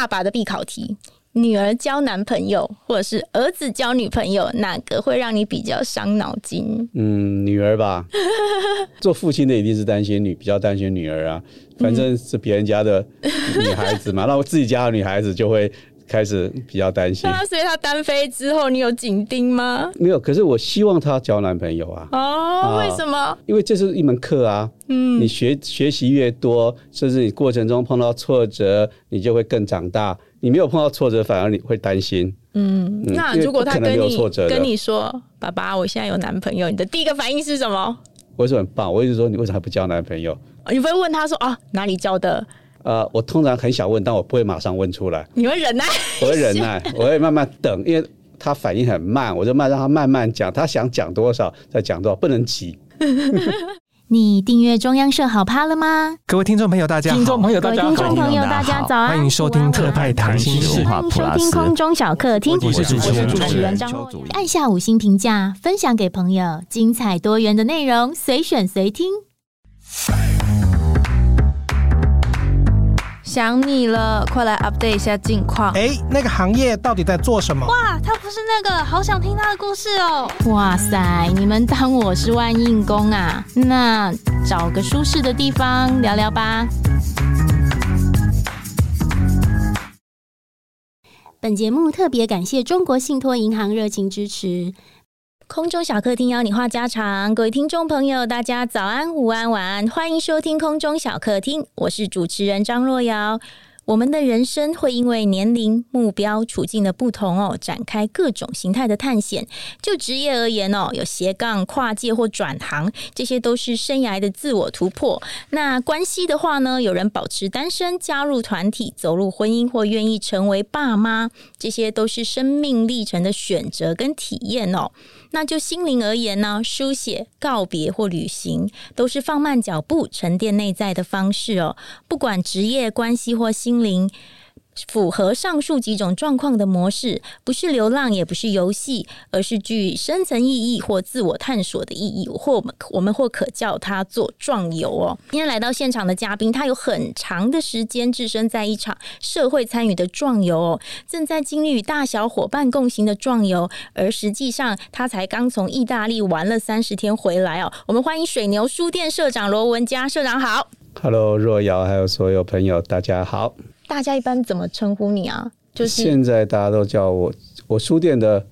爸爸的必考题。女儿交男朋友，或者是儿子交女朋友，哪个会让你比较伤脑筋？嗯，女儿吧。做父亲的一定是担心女，比较担心女儿啊。反正是别人家的女孩子嘛，那、嗯、我自己家的女孩子就会开始比较担心。那所以他单飞之后，你有紧盯吗？没有，可是我希望他交男朋友啊。哦，啊、为什么？因为这是一门课啊。嗯，你学学习越多，甚至你过程中碰到挫折，你就会更长大。你没有碰到挫折，反而你会担心。嗯，那如果他跟你跟你说：“爸爸，我现在有男朋友。”你的第一个反应是什么？我是很棒。我一直说：“你为什么还不交男朋友？”你会问他说：“啊，哪里交的？”呃，我通常很想问，但我不会马上问出来。你会忍耐？我会忍耐，我会慢慢等，因为他反应很慢，我就慢让他慢慢讲。他想讲多少再讲多少，不能急。你订阅中央社好 POD 了吗？各位听众朋友，大家好！听众朋友，大家好！听众朋友，大家早安！欢迎收听特派谈心事，欢迎收听空中小客厅。我是主持人，主持人张若瑶。按下五星评价，分享给朋友，精彩多元的内容，随选随听。想你了，快来 update 一下近况。哎，那个行业到底在做什么？哇，他不是那个，好想听他的故事哦。哇塞，你们当我是万应公啊？那找个舒适的地方聊聊吧。本节目特别感谢中国信托银行热情支持。空中小客厅邀你话家常，各位听众朋友，大家早安、午安、晚安，欢迎收听空中小客厅，我是主持人张若瑶。我们的人生会因为年龄、目标、处境的不同哦，展开各种形态的探险。就职业而言哦，有斜杠、跨界或转行，这些都是生涯的自我突破。那关系的话呢，有人保持单身、加入团体、走入婚姻或愿意成为爸妈，这些都是生命历程的选择跟体验哦。那就心灵而言呢，书写、告别或旅行，都是放慢脚步、沉淀内在的方式哦。不管职业、关系或心灵。符合上述几种状况的模式，不是流浪，也不是游戏，而是具深层意义或自我探索的意义，或我们我们或可叫它做壮游哦。今天来到现场的嘉宾，他有很长的时间置身在一场社会参与的壮游哦，正在经历与大小伙伴共行的壮游，而实际上他才刚从意大利玩了三十天回来哦。我们欢迎水牛书店社长罗文佳社长好，Hello，若瑶，还有所有朋友，大家好。大家一般怎么称呼你啊？就是现在大家都叫我，我书店的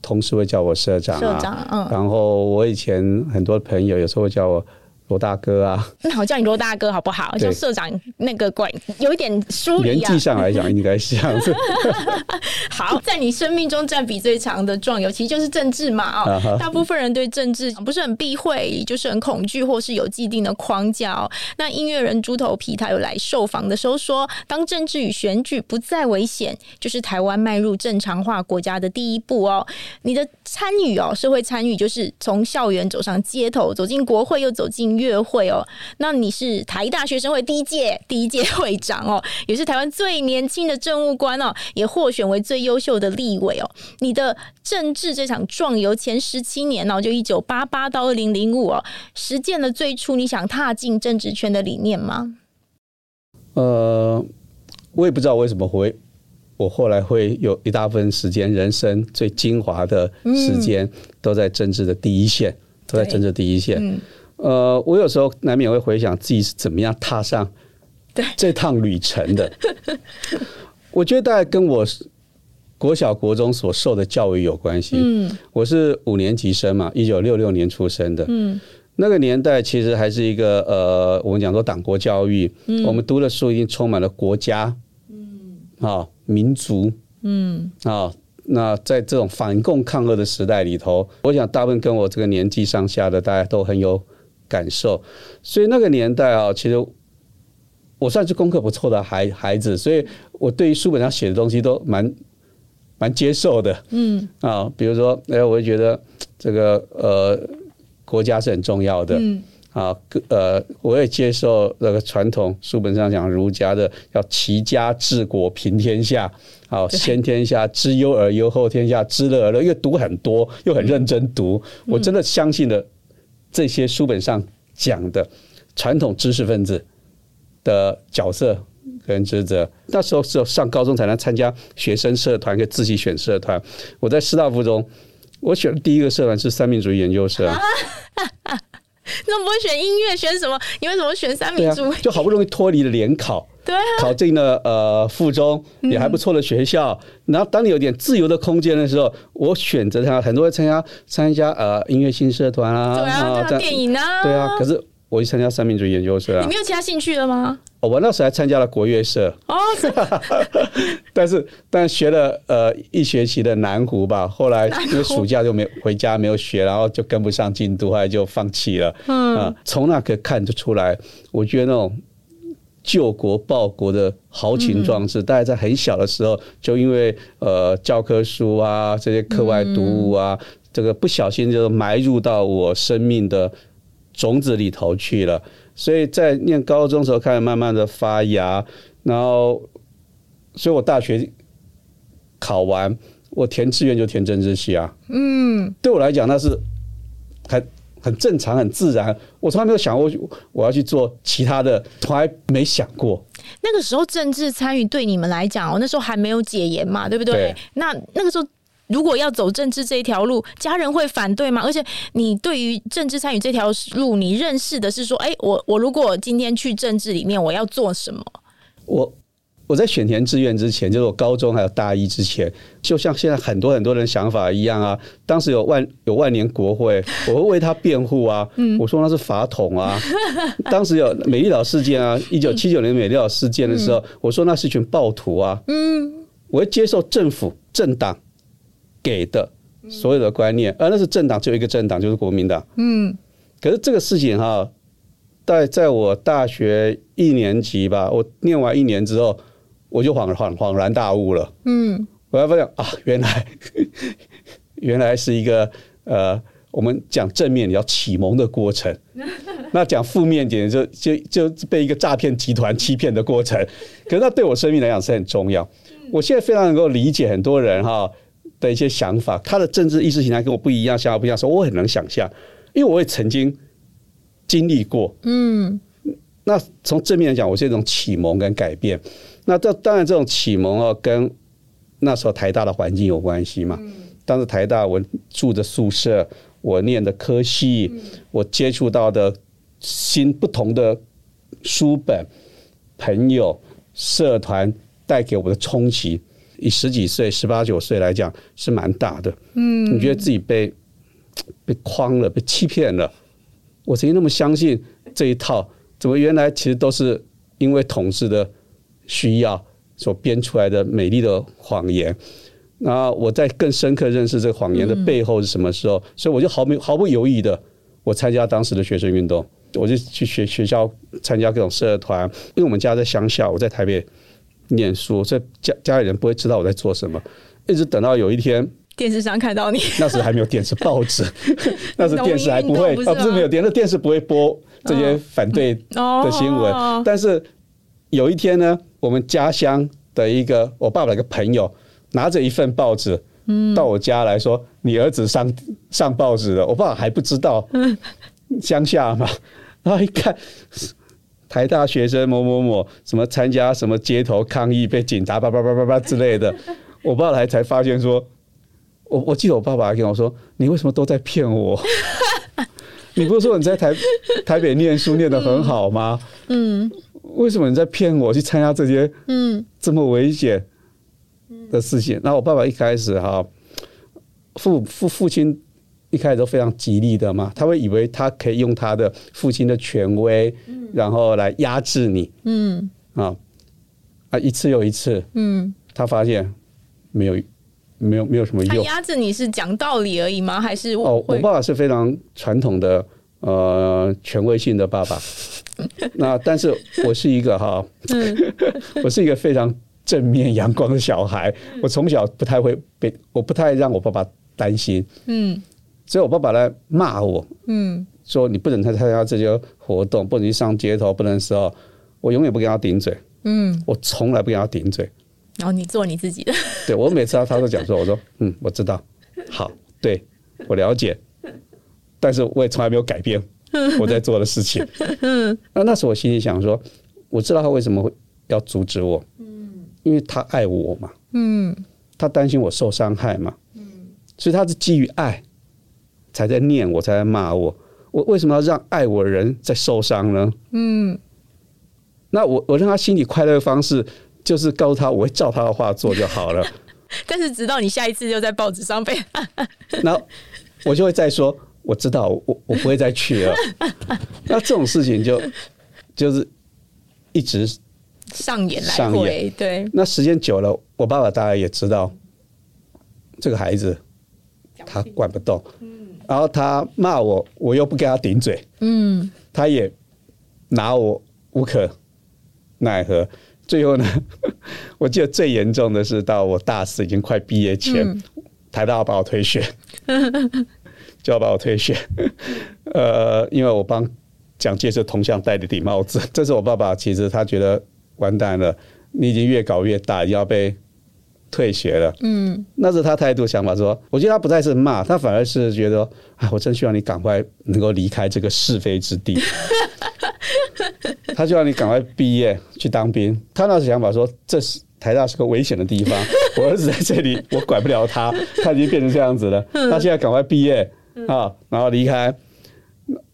同事会叫我社长啊。社长，嗯。然后我以前很多朋友有时候会叫我。罗大哥啊，那我叫你罗大哥好不好？叫社长那个怪，有一点疏离啊。年纪上来讲，应该是这样子。好，在你生命中占比最长的壮游，其实就是政治嘛。哦，uh huh. 大部分人对政治不是很避讳，就是很恐惧，或是有既定的框架哦。那音乐人猪头皮他有来受访的时候说，当政治与选举不再危险，就是台湾迈入正常化国家的第一步哦。你的参与哦，社会参与就是从校园走上街头，走进国会，又走进。乐会哦，那你是台大学生会第一届第一届会长哦，也是台湾最年轻的政务官哦，也获选为最优秀的立委哦。你的政治这场壮游前十七年哦，就一九八八到二零零五哦，实践了最初你想踏进政治圈的理念吗？呃，我也不知道为什么会，我后来会有一大部分时间，人生最精华的时间都在政治的第一线，嗯、都在政治第一线。呃，我有时候难免会回想自己是怎么样踏上这趟旅程的。我觉得大概跟我国小国中所受的教育有关系。嗯，我是五年级生嘛，一九六六年出生的。嗯，那个年代其实还是一个呃，我们讲说党国教育。嗯，我们读的书已经充满了国家。嗯，啊，民族。嗯，啊，那在这种反共抗俄的时代里头，我想大部分跟我这个年纪上下的大家都很有。感受，所以那个年代啊，其实我算是功课不错的孩孩子，所以我对于书本上写的东西都蛮蛮接受的。嗯啊，比如说，哎，我就觉得这个呃国家是很重要的。嗯啊，呃，我也接受那个传统书本上讲儒家的要齐家治国平天下，好先天下知忧而忧，后天下知乐而乐。因为读很多，又很认真读，我真的相信了。这些书本上讲的传统知识分子的角色跟职责。那时候只有上高中才能参加学生社团，可以自己选社团。我在师大附中，我选的第一个社团是三民主义研究社。你怎么不会选音乐？选什么？你为什么选三民主义？啊、就好不容易脱离了联考，对、啊，考进了呃附中也还不错的学校。嗯、然后当你有点自由的空间的时候，我选择他很多会参加参加呃音乐性社团啊，对啊，电影啊，对啊。可是我去参加三民主义研究社、啊，你没有其他兴趣了吗？我那时候还参加了国乐社。哦，但是但学了呃一学期的南湖吧，后来因为暑假就没回家没有学，然后就跟不上进度，后来就放弃了。嗯。啊，从那可以看得出来，我觉得那种救国报国的豪情壮志，大概在很小的时候就因为呃教科书啊这些课外读物啊，这个不小心就埋入到我生命的种子里头去了。所以在念高中的时候开始慢慢的发芽，然后，所以我大学考完，我填志愿就填政治系啊。嗯，对我来讲那是很很正常、很自然。我从来没有想过我要去做其他的，从来没想过。那个时候政治参与对你们来讲，哦，那时候还没有解严嘛，对不对？对。那那个时候。如果要走政治这一条路，家人会反对吗？而且你对于政治参与这条路，你认识的是说，哎、欸，我我如果今天去政治里面，我要做什么？我我在选填志愿之前，就是我高中还有大一之前，就像现在很多很多人想法一样啊。当时有万有万年国会，我会为他辩护啊。嗯我说那是法统啊。当时有美丽岛事件啊，一九七九年美丽岛事件的时候，我说那是一群暴徒啊。嗯，我会接受政府政党。给的所有的观念，而那是政党，只有一个政党，就是国民党。嗯，可是这个事情哈，在在我大学一年级吧，我念完一年之后，我就恍恍恍然大悟了。嗯，我要发现啊，原来 原来是一个呃，我们讲正面要启蒙的过程，那讲负面点就就就被一个诈骗集团欺骗的过程。可是那对我生命来讲是很重要。我现在非常能够理解很多人哈。的一些想法，他的政治意识形态跟我不一样，想法不一样，所以我很能想象，因为我也曾经经历过。嗯，那从正面来讲，我是一种启蒙跟改变。那这当然，这种启蒙啊，跟那时候台大的环境有关系嘛。嗯当时台大我住的宿舍，我念的科系，我接触到的新不同的书本、朋友、社团带给我的冲击。以十几岁、十八九岁来讲，是蛮大的。嗯，你觉得自己被被诓了、被欺骗了？我曾经那么相信这一套，怎么原来其实都是因为统治的需要所编出来的美丽的谎言？那我在更深刻认识这个谎言的背后是什么时候？所以我就毫没毫不犹豫的，我参加当时的学生运动，我就去学学校参加各种社团，因为我们家在乡下，我在台北。念书，所以家家里人不会知道我在做什么，一直等到有一天电视上看到你，那时还没有电视报纸，那时电视还不会，啊、不是没有电视，那电视不会播这些反对的新闻。哦、但是有一天呢，我们家乡的一个我爸爸的一个朋友拿着一份报纸，到我家来说：“你儿子上上报纸了。”我爸爸还不知道，乡下嘛，然后一看。台大学生某某某什么参加什么街头抗议被警察叭叭叭叭叭之类的，我爸来才发现说，我我记得我爸爸还跟我说，你为什么都在骗我？你不是说你在台台北念书念得很好吗？嗯，为什么你在骗我去参加这些嗯这么危险的事情？然后我爸爸一开始哈父父父亲。一开始都非常极力的嘛，他会以为他可以用他的父亲的权威，然后来压制你，嗯啊啊一次又一次，嗯，他发现没有没有没有什么用。他压制你是讲道理而已吗？还是哦，我爸爸是非常传统的呃权威性的爸爸。那但是我是一个哈，我是一个非常正面阳光的小孩。我从小不太会被，我不太让我爸爸担心，嗯。所以，我爸爸来骂我，嗯，说你不能参加这些活动，不能去上街头，不能的时候，我永远不跟他顶嘴，嗯，我从来不跟他顶嘴。然后你做你自己的，对，我每次他他都讲说，我说，嗯，我知道，好，对，我了解，但是我也从来没有改变 我在做的事情。嗯，那那时候我心里想说，我知道他为什么会要阻止我，嗯。因为他爱我嘛，嗯，他担心我受伤害嘛，嗯，所以他是基于爱才在念我，才在骂我。我为什么要让爱我的人在受伤呢？嗯，那我我让他心里快乐的方式，就是告诉他我会照他的话做就好了。但是直到你下一次又在报纸上被，然后我就会再说，我知道我我不会再去了。那这种事情就就是一直上演来回，对。那时间久了，我爸爸大概也知道这个孩子他管不动。然后他骂我，我又不跟他顶嘴，嗯，他也拿我无可奈何。最后呢，我记得最严重的是到我大四已经快毕业前，嗯、台大要把我退学，就要把我退学。呃，因为我帮蒋介石铜像戴了顶帽子，这是我爸爸其实他觉得完蛋了，你已经越搞越大，要被。退学了，嗯，那是他态度想法说，我觉得他不再是骂，他反而是觉得，啊，我真希望你赶快能够离开这个是非之地。他希望你赶快毕业去当兵。他那时想法说，这是台大是个危险的地方，我儿子在这里，我管不了他，他已经变成这样子了。他现在赶快毕业啊，然后离开。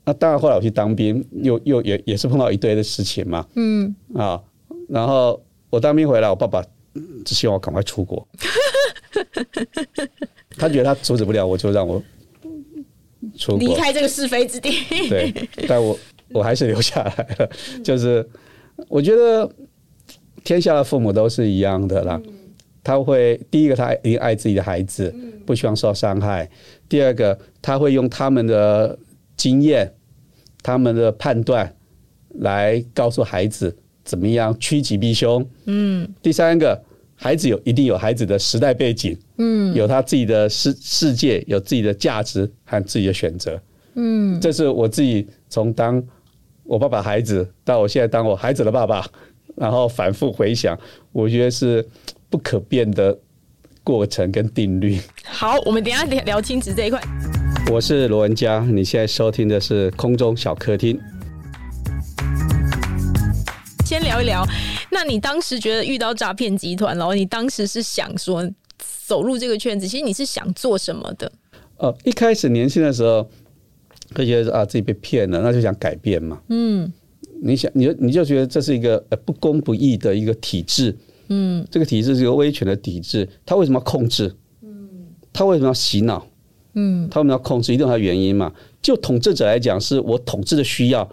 那当然，后来我去当兵，又又也也是碰到一堆的事情嘛，嗯啊，然后我当兵回来，我爸爸。只希望我赶快出国。他觉得他阻止不了我，就让我出国离开这个是非之地。对，但我我还是留下来了。就是我觉得天下的父母都是一样的啦。他会第一个，他一定爱自己的孩子，不希望受伤害；第二个，他会用他们的经验、他们的判断来告诉孩子。怎么样趋吉避凶？嗯，第三个，孩子有一定有孩子的时代背景，嗯，有他自己的世世界，有自己的价值和自己的选择，嗯，这是我自己从当我爸爸孩子到我现在当我孩子的爸爸，然后反复回想，我觉得是不可变的过程跟定律。好，我们等一下聊聊亲子这一块。我是罗文佳，你现在收听的是空中小客厅。先聊一聊，那你当时觉得遇到诈骗集团然后，你当时是想说走入这个圈子，其实你是想做什么的？哦，一开始年轻的时候，会觉得啊自己被骗了，那就想改变嘛。嗯，你想，你就你就觉得这是一个不公不义的一个体制。嗯，这个体制是一个威权的体制，他为什么要控制？嗯，它为什么要洗脑？嗯，他为什么要控制？一定有它原因嘛。就统治者来讲，是我统治的需要，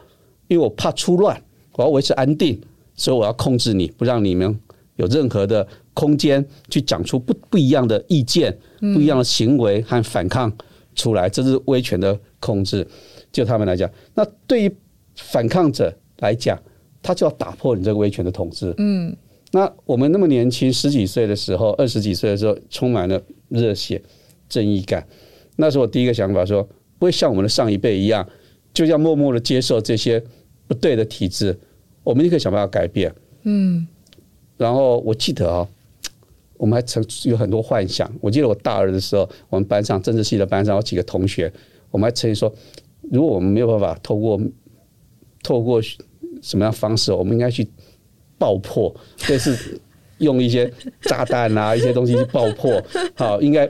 因为我怕出乱。我要维持安定，所以我要控制你，不让你们有任何的空间去讲出不不一样的意见、不一样的行为和反抗出来。这是威权的控制。就他们来讲，那对于反抗者来讲，他就要打破你这个威权的统治。嗯，那我们那么年轻，十几岁的时候，二十几岁的时候，充满了热血、正义感。那时候我第一个想法说，不会像我们的上一辈一样，就要默默的接受这些。不对的体制，我们立刻想办法改变。嗯，然后我记得啊、哦，我们还曾有很多幻想。我记得我大二的时候，我们班上政治系的班上有几个同学，我们还曾经说，如果我们没有办法透过透过什么样方式，我们应该去爆破，就是用一些炸弹啊，一些东西去爆破。好，应该。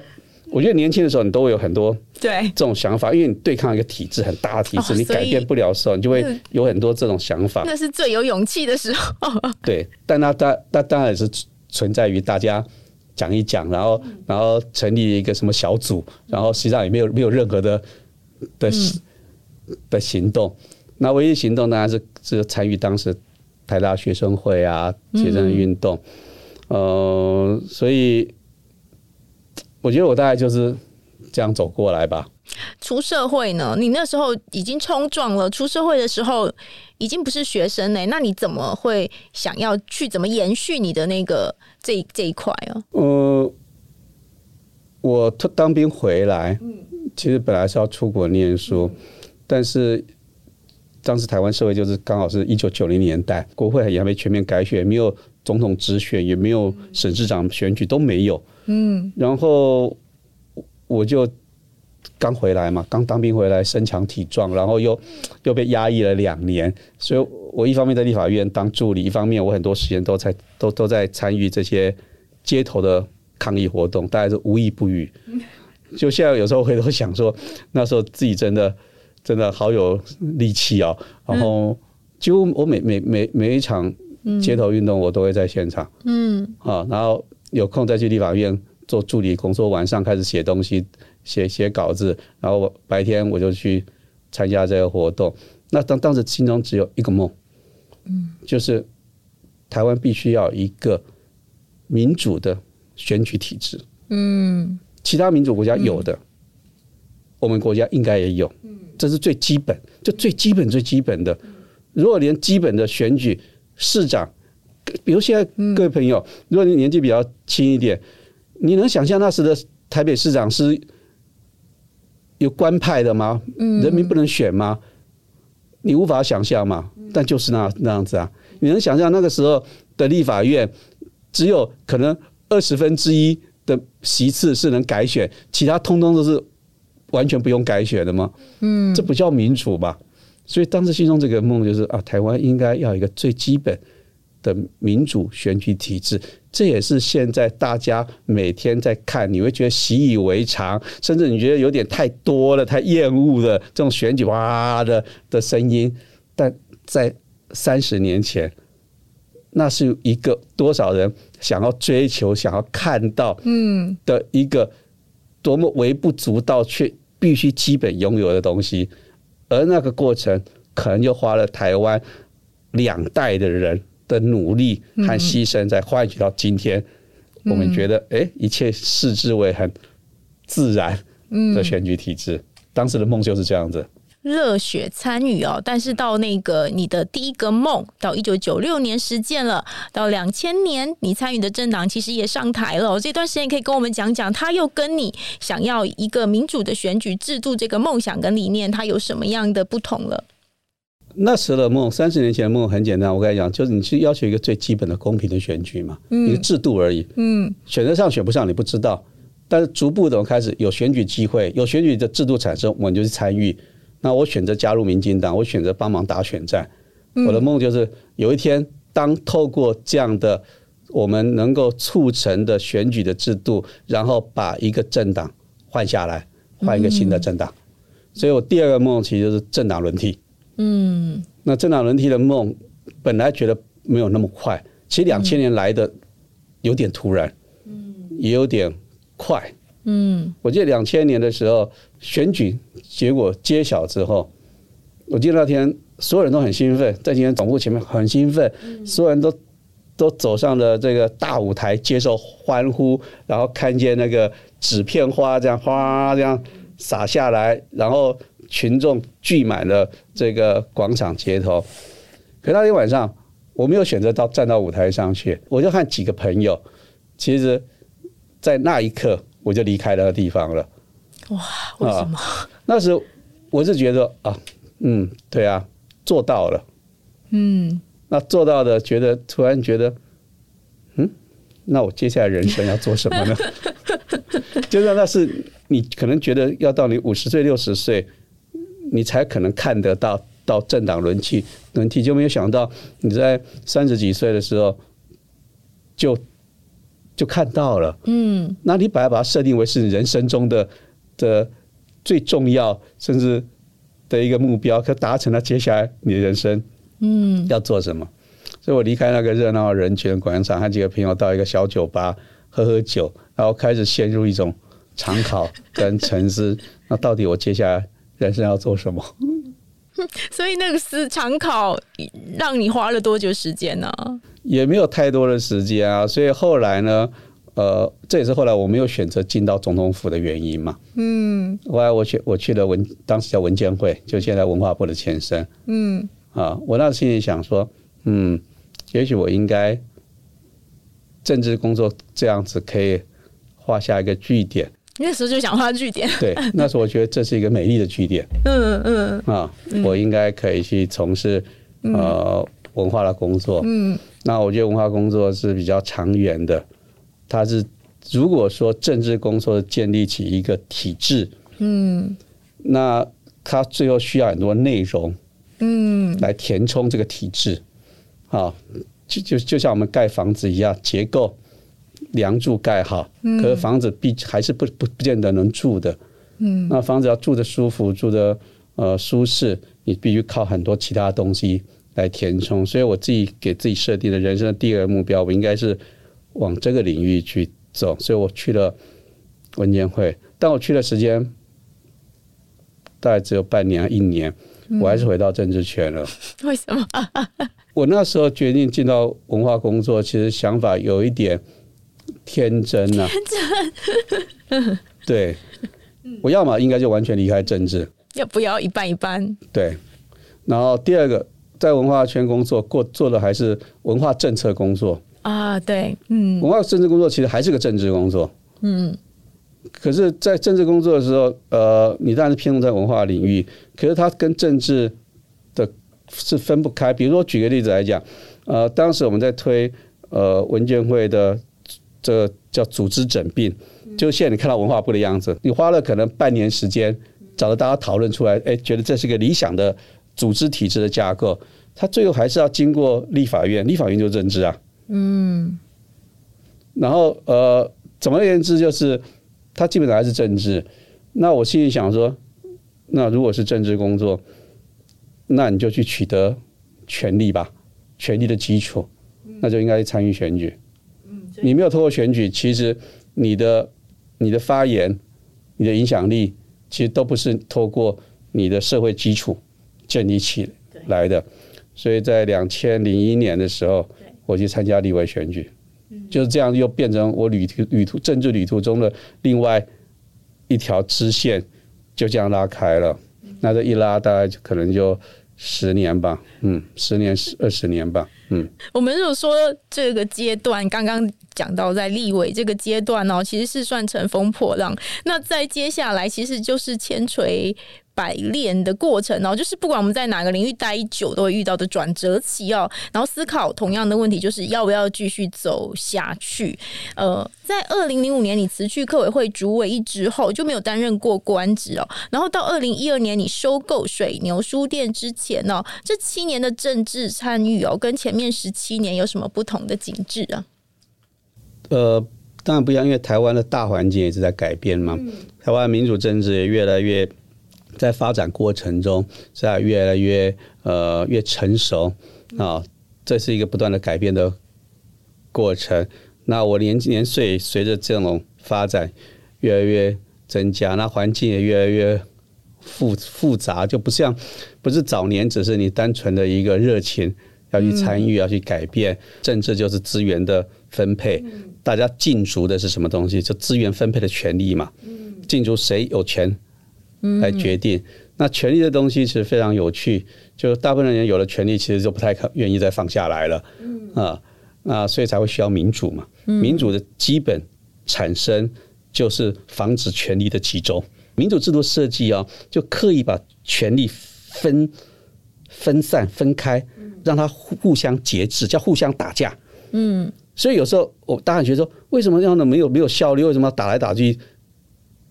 我觉得年轻的时候，你都会有很多对这种想法，因为你对抗一个体制很大的体制，你改变不了的时候，你就会有很多这种想法。那是最有勇气的时候。对，但那当那当然也是存在于大家讲一讲，然后然后成立一个什么小组，然后实际上也没有没有任何的的的行动。那唯一行动当然是是参与当时台大学生会啊，学生运动。呃，所以。我觉得我大概就是这样走过来吧。出社会呢？你那时候已经冲撞了。出社会的时候已经不是学生呢。那你怎么会想要去怎么延续你的那个这这一块啊？呃，我当兵回来，其实本来是要出国念书，但是当时台湾社会就是刚好是一九九零年代，国会也还没全面改选，没有总统直选，也没有省市长选举，都没有。嗯，然后我就刚回来嘛，刚当兵回来，身强体壮，然后又又被压抑了两年，所以我一方面在立法院当助理，一方面我很多时间都在都都在参与这些街头的抗议活动，大概是无一不语。就现在有时候回头想说，那时候自己真的真的好有力气哦。然后几乎我每每每每一场街头运动，我都会在现场。嗯啊，然后有空再去立法院做助理工作，晚上开始写东西，写写稿子，然后白天我就去参加这个活动。那当当时心中只有一个梦，嗯，就是台湾必须要一个民主的选举体制。嗯。其他民主国家有的，嗯、我们国家应该也有，嗯这是最基本，就最基本最基本的。如果连基本的选举市长，比如现在各位朋友，如果你年纪比较轻一点，你能想象那时的台北市长是有官派的吗？人民不能选吗？你无法想象嘛。但就是那那样子啊，你能想象那个时候的立法院只有可能二十分之一？的席次是能改选，其他通通都是完全不用改选的吗？嗯，这不叫民主吧？所以当时心中这个梦就是啊，台湾应该要一个最基本的民主选举体制。这也是现在大家每天在看，你会觉得习以为常，甚至你觉得有点太多了、太厌恶的这种选举哇的的声音。但在三十年前，那是一个多少人想要追求、想要看到，嗯，的一个多么微不足道却必须基本拥有的东西，而那个过程可能就花了台湾两代的人的努力和牺牲，才换取到今天，我们觉得，哎，一切视之为很自然的选举体制。当时的梦就是这样子。热血参与哦，但是到那个你的第一个梦，到一九九六年实践了，到两千年你参与的政党其实也上台了。这段时间可以跟我们讲讲，他又跟你想要一个民主的选举制度这个梦想跟理念，它有什么样的不同了？那时的梦，三十年前的梦很简单，我跟你讲，就是你去要求一个最基本的公平的选举嘛，嗯、一个制度而已。嗯，选择上选不上你不知道，但是逐步的开始有选举机会，有选举的制度产生，我们就去参与。那我选择加入民进党，我选择帮忙打选战。我的梦就是有一天，当透过这样的我们能够促成的选举的制度，然后把一个政党换下来，换一个新的政党。所以我第二个梦其实就是政党轮替。嗯，那政党轮替的梦本来觉得没有那么快，其实两千年来的有点突然，嗯，也有点快。嗯，我记得两千年的时候选举结果揭晓之后，我记得那天所有人都很兴奋，在今天总部前面很兴奋，所有人都都走上了这个大舞台接受欢呼，然后看见那个纸片花这样哗这样洒下来，然后群众聚满了这个广场街头。可那天晚上我没有选择到站到舞台上去，我就和几个朋友，其实，在那一刻。我就离开那个地方了。哇，为什么？啊、那时候我是觉得啊，嗯，对啊，做到了。嗯，那做到的，觉得突然觉得，嗯，那我接下来人生要做什么呢？就是那是你可能觉得要到你五十岁、六十岁，你才可能看得到到政党轮替轮替，就没有想到你在三十几岁的时候就。就看到了，嗯，那你本来把它设定为是你人生中的的最重要，甚至的一个目标，可达成了，接下来你的人生，嗯，要做什么？所以我离开那个热闹的人群广场，和几个朋友到一个小酒吧喝喝酒，然后开始陷入一种长考跟沉思。那到底我接下来人生要做什么？所以那个是长考让你花了多久时间呢？也没有太多的时间啊，所以后来呢，呃，这也是后来我没有选择进到总统府的原因嘛。嗯，后来我去我去了文，当时叫文建会，就现在文化部的前身。嗯，啊，我那时心里想说，嗯，也许我应该政治工作这样子可以画下一个句点。那时候就想画句点。对，那时候我觉得这是一个美丽的句点。嗯嗯。啊，我应该可以去从事呃文化的工作。嗯。那我觉得文化工作是比较长远的，它是如果说政治工作建立起一个体制，嗯，那他最后需要很多内容，嗯，来填充这个体制，啊，就就就像我们盖房子一样，结构梁柱盖好，可是房子必还是不不不见得能住的，嗯，那房子要住的舒服，住的呃舒适，你必须靠很多其他东西来填充。所以我自己给自己设定的人生的第二个目标，我应该是往这个领域去走，所以我去了文建会，但我去的时间大概只有半年一年，我还是回到政治圈了。为什么？我那时候决定进到文化工作，其实想法有一点天真呐、啊。天真。对，我要么应该就完全离开政治，要不要一半一半？对。然后第二个，在文化圈工作，过做的还是文化政策工作啊。对，嗯，文化政治工作其实还是个政治工作。嗯。可是，在政治工作的时候，呃，你当然是偏重在文化领域，可是它跟政治的是分不开。比如说，举个例子来讲，呃，当时我们在推呃文建会的这个叫组织整并，就现在你看到文化部的样子，你花了可能半年时间，找到大家讨论出来，哎，觉得这是个理想的组织体制的架构，它最后还是要经过立法院，立法院就是政治啊，嗯，然后呃，总而言之就是。它基本上还是政治，那我心里想说，那如果是政治工作，那你就去取得权力吧，权力的基础，那就应该参与选举。你没有透过选举，其实你的你的发言、你的影响力，其实都不是透过你的社会基础建立起来的。所以在两千零一年的时候，我去参加立委选举。就是这样，又变成我旅途旅途政治旅途中的另外一条支线，就这样拉开了。那这一拉，大概就可能就十年吧，嗯，十年、十二十年吧，嗯。我们如果说这个阶段，刚刚讲到在立委这个阶段哦，其实是算乘风破浪。那在接下来，其实就是千锤。百炼的过程哦，就是不管我们在哪个领域待久，都会遇到的转折期哦。然后思考同样的问题，就是要不要继续走下去？呃，在二零零五年你辞去客委会主委一职后，就没有担任过官职哦。然后到二零一二年你收购水牛书店之前哦，这七年的政治参与哦，跟前面十七年有什么不同的景致啊？呃，当然不一样，因为台湾的大环境也是在改变嘛。嗯、台湾民主政治也越来越。在发展过程中，在越来越呃越成熟啊，这是一个不断的改变的过程。那我年年岁随着这种发展越来越增加，那环境也越来越复复杂，就不像不是早年只是你单纯的一个热情要去参与、要去改变。政治就是资源的分配，大家竞逐的是什么东西？就资源分配的权利嘛。竞逐谁有权？来决定，那权力的东西其实非常有趣，就大部分人有了权力，其实就不太可愿意再放下来了，嗯啊，那所以才会需要民主嘛。民主的基本产生就是防止权力的集中。民主制度设计啊，就刻意把权力分分散、分开，让它互相节制，叫互相打架。嗯，所以有时候我当然觉得说，为什么这样的没有没有效率？为什么要打来打去？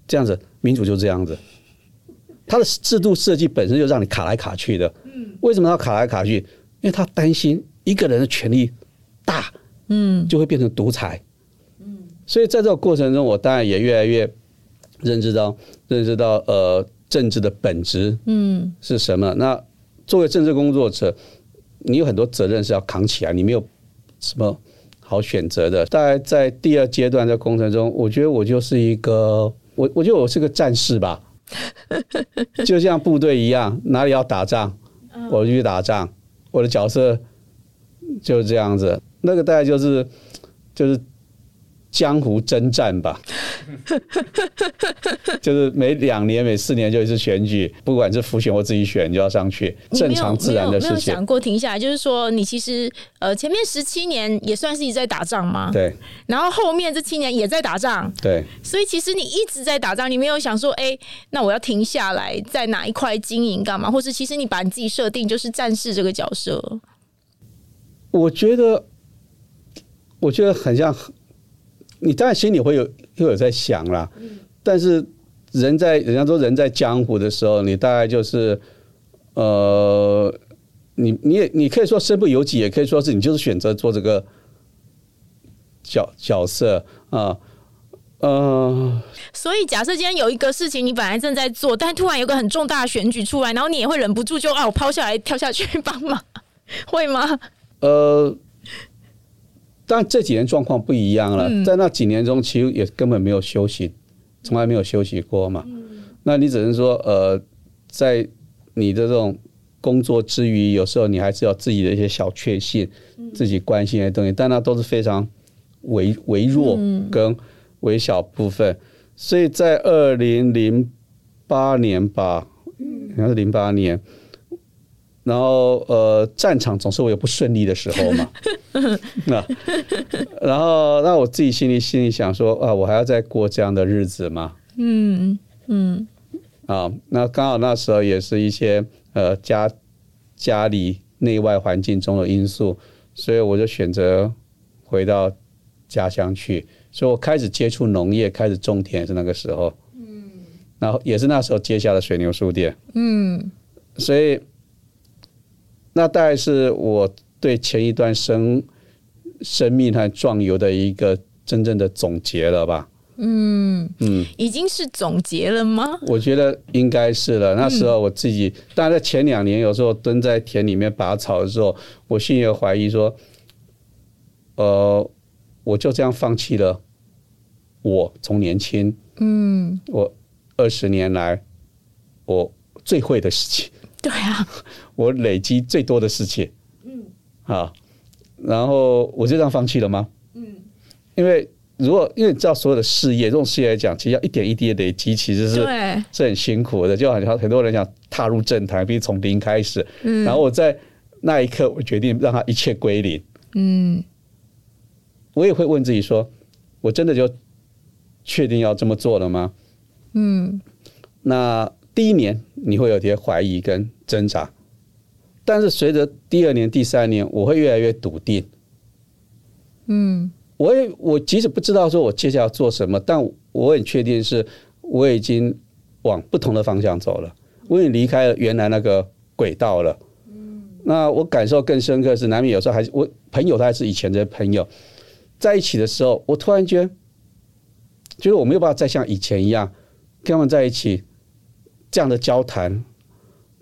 这样子，民主就这样子。它的制度设计本身就让你卡来卡去的，嗯为什么要卡来卡去？因为他担心一个人的权力大，嗯，就会变成独裁，嗯，所以在这个过程中，我当然也越来越认知到，认知到呃政治的本质，嗯，是什么？那作为政治工作者，你有很多责任是要扛起来，你没有什么好选择的。大概在第二阶段的过程中，我觉得我就是一个，我我觉得我是个战士吧。就像部队一样，哪里要打仗，我就去打仗。我的角色就是这样子。那个大概就是就是江湖征战吧，就是每两年、每四年就一次选举，不管是复选或自己选，就要上去，正常自然的事情。没有想过停下来，就是说你其实呃前面十七年也算是一直在打仗嘛？对。然后后面这七年也在打仗，对。所以其实你一直在打仗，你没有想说，哎，那我要停下来，在哪一块经营干嘛？或是其实你把你自己设定就是战士这个角色？我觉得，我觉得很像。你当然心里会有会有在想啦，但是人在人家说人在江湖的时候，你大概就是呃，你你也你可以说身不由己，也可以说是你就是选择做这个角角色啊。呃，所以假设今天有一个事情你本来正在做，但突然有个很重大的选举出来，然后你也会忍不住就啊，我抛下来跳下去帮忙，会吗？呃，但这几年状况不一样了，嗯、在那几年中，其实也根本没有休息，从来没有休息过嘛。嗯、那你只能说，呃，在你的这种工作之余，有时候你还是要自己的一些小确幸，嗯、自己关心的东西，但那都是非常微微弱跟。微小部分，所以在二零零八年吧，应该是零八年，然后呃，战场总是会有不顺利的时候嘛，那 然后那我自己心里心里想说啊，我还要再过这样的日子吗？嗯嗯，啊，那刚好那时候也是一些呃家家里内外环境中的因素，所以我就选择回到家乡去。所以我开始接触农业，开始种田是那个时候，嗯，然后也是那时候接下了水牛书店，嗯，所以那大概是我对前一段生生命和壮游的一个真正的总结了吧，嗯嗯，已经是总结了吗？我觉得应该是了。那时候我自己，当然在前两年有时候蹲在田里面拔草的时候，我心里有怀疑说，呃。我就这样放弃了，我从年轻，嗯，我二十年来我最会的事情，对啊，我累积最多的事情，嗯，啊，然后我就这样放弃了吗？嗯，因为如果因为你知道所有的事业，这种事业来讲，其实要一点一滴的累积，其实是是很辛苦的，就好像很多人想踏入政坛，必须从零开始，嗯，然后我在那一刻，我决定让他一切归零，嗯。我也会问自己说：“我真的就确定要这么做了吗？”嗯，那第一年你会有些怀疑跟挣扎，但是随着第二年、第三年，我会越来越笃定。嗯，我也我即使不知道说我接下来要做什么，但我很确定是我已经往不同的方向走了，我已经离开了原来那个轨道了。嗯，那我感受更深刻是，难免有时候还是我朋友，他还是以前的朋友。在一起的时候，我突然间觉得我没有办法再像以前一样跟他们在一起这样的交谈。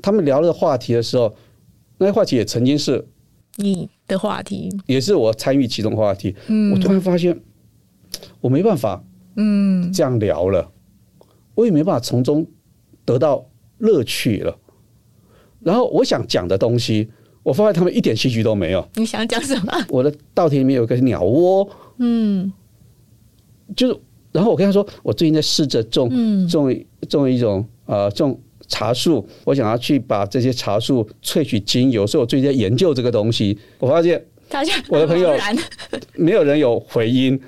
他们聊的话题的时候，那些话题也曾经是你的话题，也是我参与其中的话题。我突然发现我没办法，嗯，这样聊了，我也没办法从中得到乐趣了。然后我想讲的东西。我发现他们一点兴趣都没有。你想讲什么？我的稻田里面有个鸟窝，嗯，就是，然后我跟他说，我最近在试着种，种种一种呃种茶树，我想要去把这些茶树萃取精油，所以我最近在研究这个东西。我发现，我的朋友没有人有回音，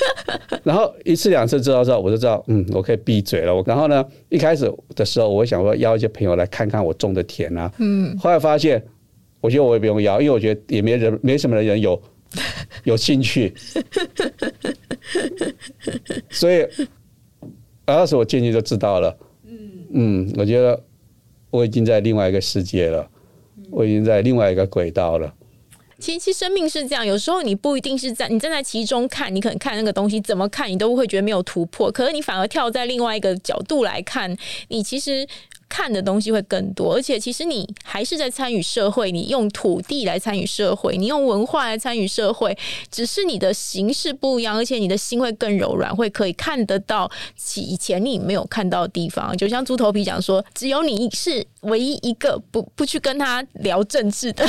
然后一次两次之后之后，我就知道，嗯，我可以闭嘴了。然后呢，一开始的时候，我想说邀一些朋友来看看我种的田啊，嗯，后来发现。我觉得我也不用邀，因为我觉得也没人，没什么人有有兴趣，所以那时候我进去就知道了。嗯，我觉得我已经在另外一个世界了，我已经在另外一个轨道了。其实，其实生命是这样，有时候你不一定是在你站在其中看，你可能看那个东西怎么看，你都会觉得没有突破。可是你反而跳在另外一个角度来看，你其实。看的东西会更多，而且其实你还是在参与社会，你用土地来参与社会，你用文化来参与社会，只是你的形式不一样，而且你的心会更柔软，会可以看得到以前你没有看到的地方。就像猪头皮讲说，只有你是唯一一个不 不去跟他聊政治的，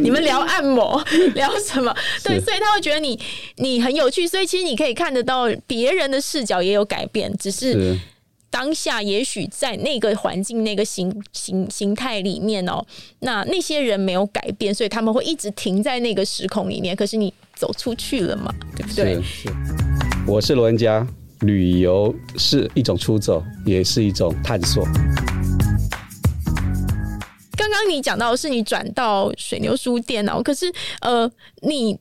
你们聊按摩，聊什么？对，所以他会觉得你你很有趣，所以其实你可以看得到别人的视角也有改变，只是。当下也许在那个环境、那个形形形态里面哦，那那些人没有改变，所以他们会一直停在那个时空里面。可是你走出去了嘛？对不对？是，是。我是罗文佳，旅游是一种出走，也是一种探索。刚刚你讲到的是你转到水牛书店哦，可是呃，你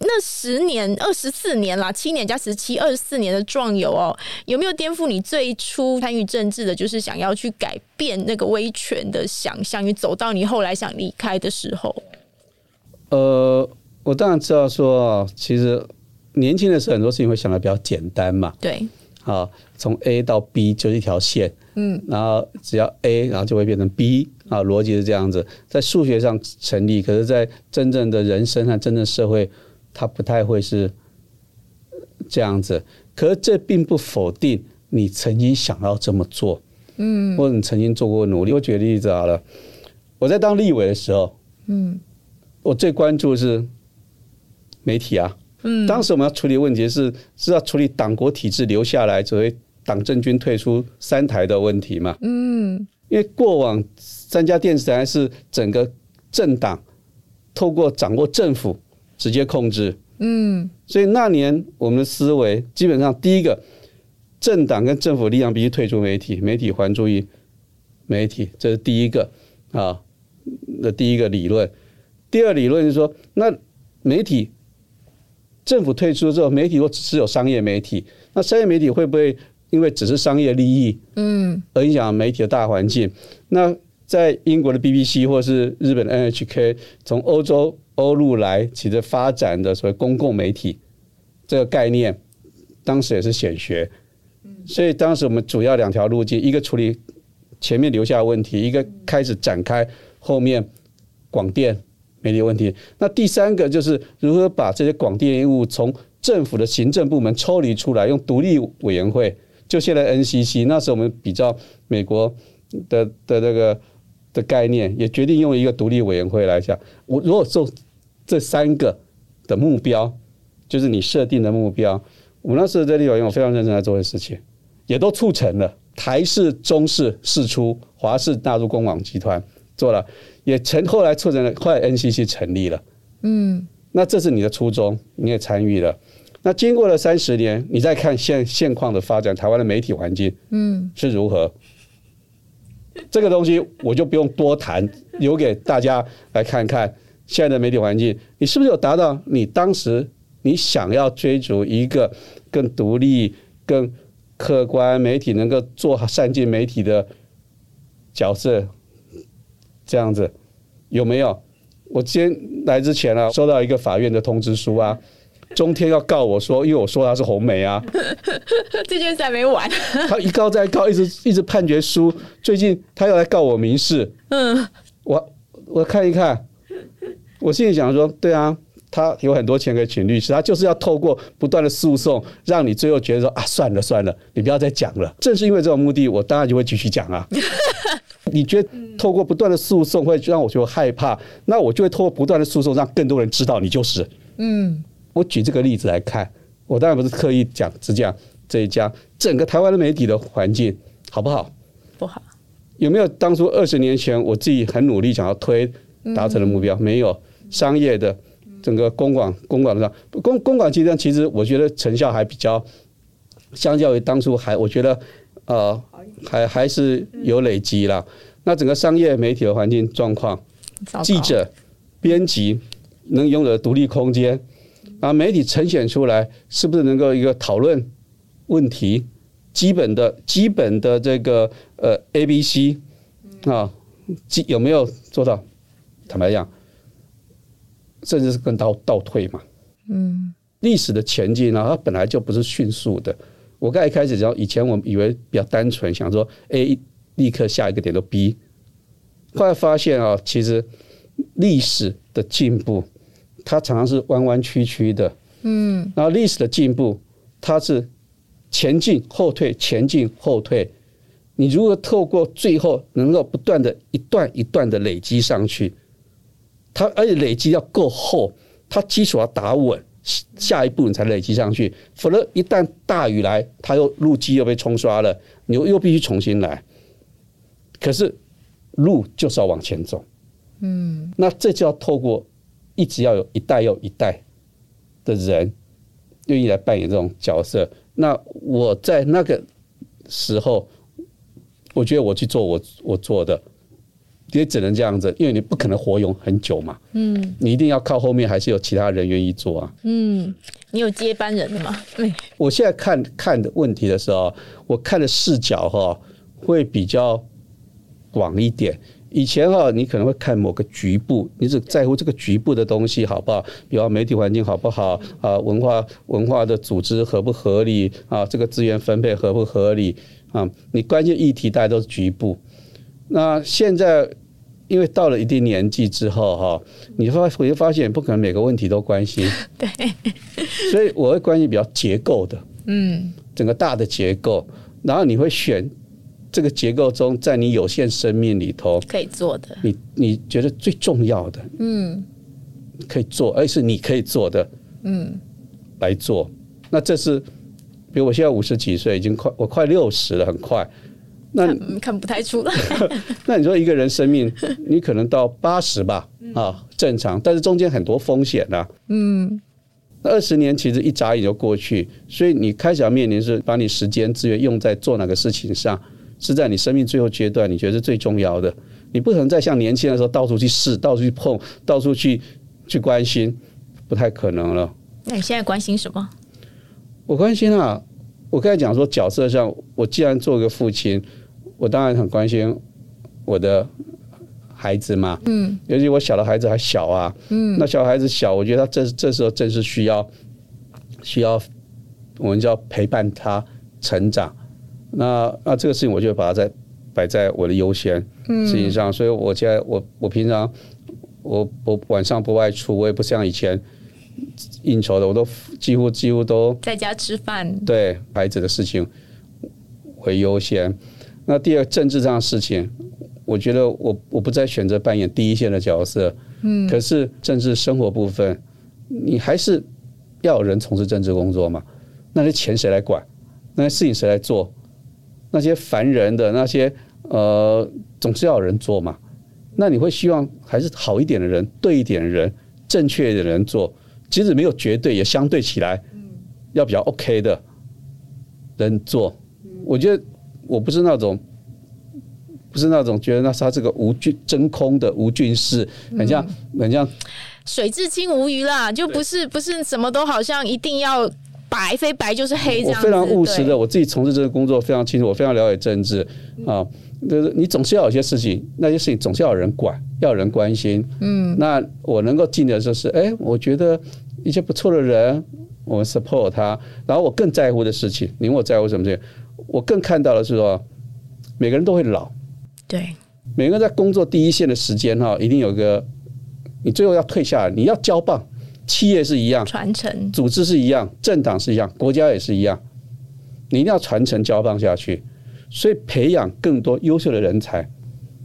那十年、二十四年啦，七年加十七，二十四年的壮游哦，有没有颠覆你最初参与政治的，就是想要去改变那个威权的想象，与走到你后来想离开的时候？呃，我当然知道说，其实年轻的时候很多事情会想的比较简单嘛。对，啊，从 A 到 B 就是一条线，嗯，然后只要 A，然后就会变成 B，啊，逻辑是这样子，在数学上成立，可是，在真正的人生和真正社会，它不太会是这样子。可是这并不否定你曾经想要这么做，嗯，或者你曾经做过努力。我举个例子好了，我在当立委的时候，嗯。我最关注的是媒体啊，嗯，当时我们要处理问题是是要处理党国体制留下来作为党政军退出三台的问题嘛，嗯，因为过往三家电视台是整个政党透过掌握政府直接控制，嗯，所以那年我们的思维基本上第一个政党跟政府力量必须退出媒体，媒体还注意媒体，这是第一个啊的第一个理论。第二理论是说，那媒体政府退出之后，媒体如果只有商业媒体，那商业媒体会不会因为只是商业利益，嗯，而影响媒体的大环境？那在英国的 BBC 或是日本的 NHK，从欧洲欧陆来起着发展的所谓公共媒体这个概念，当时也是显学。所以当时我们主要两条路径，一个处理前面留下问题，一个开始展开后面广电。媒体问题，那第三个就是如何把这些广电业务从政府的行政部门抽离出来，用独立委员会，就现在 NCC，那时候我们比较美国的的这个的概念，也决定用一个独立委员会来讲。我如果做这三个的目标，就是你设定的目标，我们那时候在立法院我非常认真在做的事情，也都促成了。台式、中式释出，华式纳入公网集团做了。也成，后来促成了，后来 NCC 成立了，嗯，那这是你的初衷，你也参与了。那经过了三十年，你再看现现况的发展，台湾的媒体环境，嗯，是如何？这个东西我就不用多谈，留给大家来看看现在的媒体环境，你是不是有达到你当时你想要追逐一个更独立、更客观媒体，能够做好善尽媒体的角色？这样子有没有？我今天来之前啊，收到一个法院的通知书啊，中天要告我说，因为我说他是红媒啊，这件事还没完，他一告再告，一直一直判决书，最近他又来告我民事，嗯，我我看一看，我心里想说，对啊，他有很多钱可以请律师，他就是要透过不断的诉讼，让你最后觉得说啊，算了算了，你不要再讲了。正是因为这种目的，我当然就会继续讲啊。你觉得透过不断的诉讼会让我觉得害怕，那我就会透过不断的诉讼让更多人知道你就是。嗯，我举这个例子来看，我当然不是刻意讲，只讲这一家整个台湾的媒体的环境好不好？不好。有没有当初二十年前我自己很努力想要推达成的目标？没有。商业的整个公馆公馆上公公馆集团其实我觉得成效还比较，相较于当初还我觉得。呃，还还是有累积啦。那整个商业媒体的环境状况，记者、编辑能拥有独立空间，啊，媒体呈现出来是不是能够一个讨论问题？基本的、基本的这个呃 A、B、C 啊，有没有做到？坦白讲，甚至是更倒倒退嘛？嗯，历史的前进呢，它本来就不是迅速的。我刚一开始讲，以前我们以为比较单纯，想说 A 立刻下一个点都 B，后来发现啊，其实历史的进步它常常是弯弯曲曲的，嗯，然后历史的进步它是前进后退，前进后退，你如果透过最后能够不断的一段一段的累积上去，它而且累积要够厚，它基础要打稳。下一步你才累积上去，否则一旦大雨来，它又路基又被冲刷了，你又又必须重新来。可是路就是要往前走，嗯，那这就要透过一直要有一代又一代的人愿意来扮演这种角色。那我在那个时候，我觉得我去做我我做的，也只能这样子，因为你不可能活用很久嘛。嗯，你一定要靠后面还是有其他人愿意做啊。嗯，你有接班人的吗？对，我现在看看的问题的时候，我看的视角哈会比较广一点。以前哈，你可能会看某个局部，你只在乎这个局部的东西好不好？比方媒体环境好不好啊？文化文化的组织合不合理啊？这个资源分配合不合理啊？你关键议题大家都是局部。那现在，因为到了一定年纪之后，哈，你发我就发现不可能每个问题都关心，对，所以我会关心比较结构的，嗯，整个大的结构，然后你会选这个结构中，在你有限生命里头可以做的，你你觉得最重要的，嗯，可以做，而是你可以做的，嗯，来做。那这是，比如我现在五十几岁，已经快我快六十了，很快。那看，看不太出来。那你说一个人生命，你可能到八十吧，啊，正常，但是中间很多风险呐。嗯，那二十年其实一眨眼就过去，所以你开始要面临是把你时间资源用在做哪个事情上，是在你生命最后阶段，你觉得是最重要的。你不可能再像年轻的时候到处去试、到处去碰、到处去去关心，不太可能了。那你现在关心什么？我关心啊。我刚才讲说，角色上，我既然做个父亲，我当然很关心我的孩子嘛。嗯，尤其我小的孩子还小啊。嗯，那小孩子小，我觉得他这这时候正是需要需要我们叫陪伴他成长。那那这个事情，我就把它在摆在我的优先事情上。所以我现在我我平常我我晚上不外出，我也不像以前。应酬的我都几乎几乎都在家吃饭，对孩子的事情为优先。那第二政治上的事情，我觉得我我不再选择扮演第一线的角色。嗯，可是政治生活部分，你还是要有人从事政治工作嘛？那些钱谁来管？那些事情谁来做？那些烦人的那些呃，总是要有人做嘛？那你会希望还是好一点的人、对一点的人、正确的人做？即使没有绝对，也相对起来，要比较 OK 的人做。我觉得我不是那种，不是那种觉得那他这个无菌真空的无菌室，很像很像水至清无鱼啦，就不是不是什么都好像一定要白，非白就是黑这样。我非常务实的，我自己从事这个工作非常清楚，我非常了解政治啊。就是你总是要有些事情，那些事情总是要有人管，要有人关心。嗯，那我能够尽的就是，哎，我觉得一些不错的人，我们 support 他。然后我更在乎的事情，你问我在乎什么事情？我更看到的是说，每个人都会老。对，每个人在工作第一线的时间哈，一定有个，你最后要退下来，你要交棒。企业是一样，传承；组织是一样，政党是一样，国家也是一样，你一定要传承交棒下去。所以培养更多优秀的人才，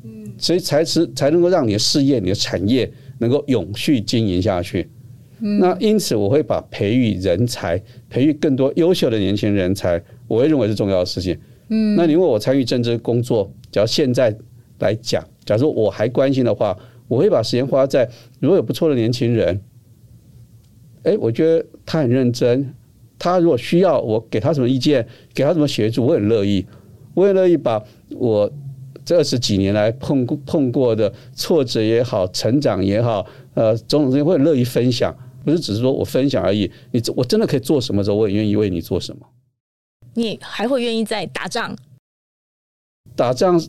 嗯，所以才是才能够让你的事业、你的产业能够永续经营下去。嗯，那因此我会把培育人才、培育更多优秀的年轻人才，我会认为是重要的事情。嗯，那你问我参与政治工作，只要现在来讲，假如我还关心的话，我会把时间花在如果有不错的年轻人，哎，我觉得他很认真，他如果需要我给他什么意见，给他什么协助，我很乐意。我也乐意把我这二十几年来碰碰过的挫折也好，成长也好，呃，种种东西，我很乐意分享，不是只是说我分享而已。你我真的可以做什么时候，我也愿意为你做什么。你还会愿意再打仗？打仗，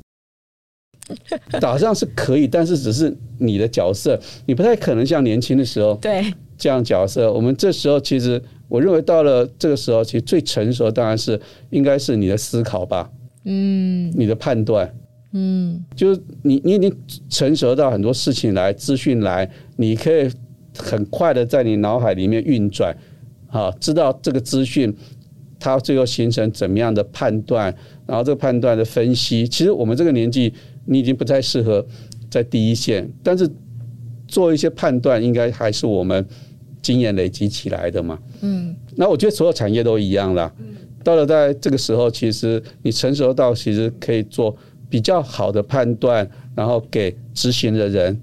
打仗是可以，但是只是你的角色，你不太可能像年轻的时候对这样角色。我们这时候其实，我认为到了这个时候，其实最成熟当然是应该是你的思考吧。嗯，你的判断，嗯，就是你你已经成熟到很多事情来，资讯来，你可以很快的在你脑海里面运转，啊，知道这个资讯它最后形成怎么样的判断，然后这个判断的分析，其实我们这个年纪，你已经不太适合在第一线，但是做一些判断，应该还是我们经验累积起来的嘛，嗯，那我觉得所有产业都一样啦。到了在这个时候，其实你成熟到其实可以做比较好的判断，然后给执行的人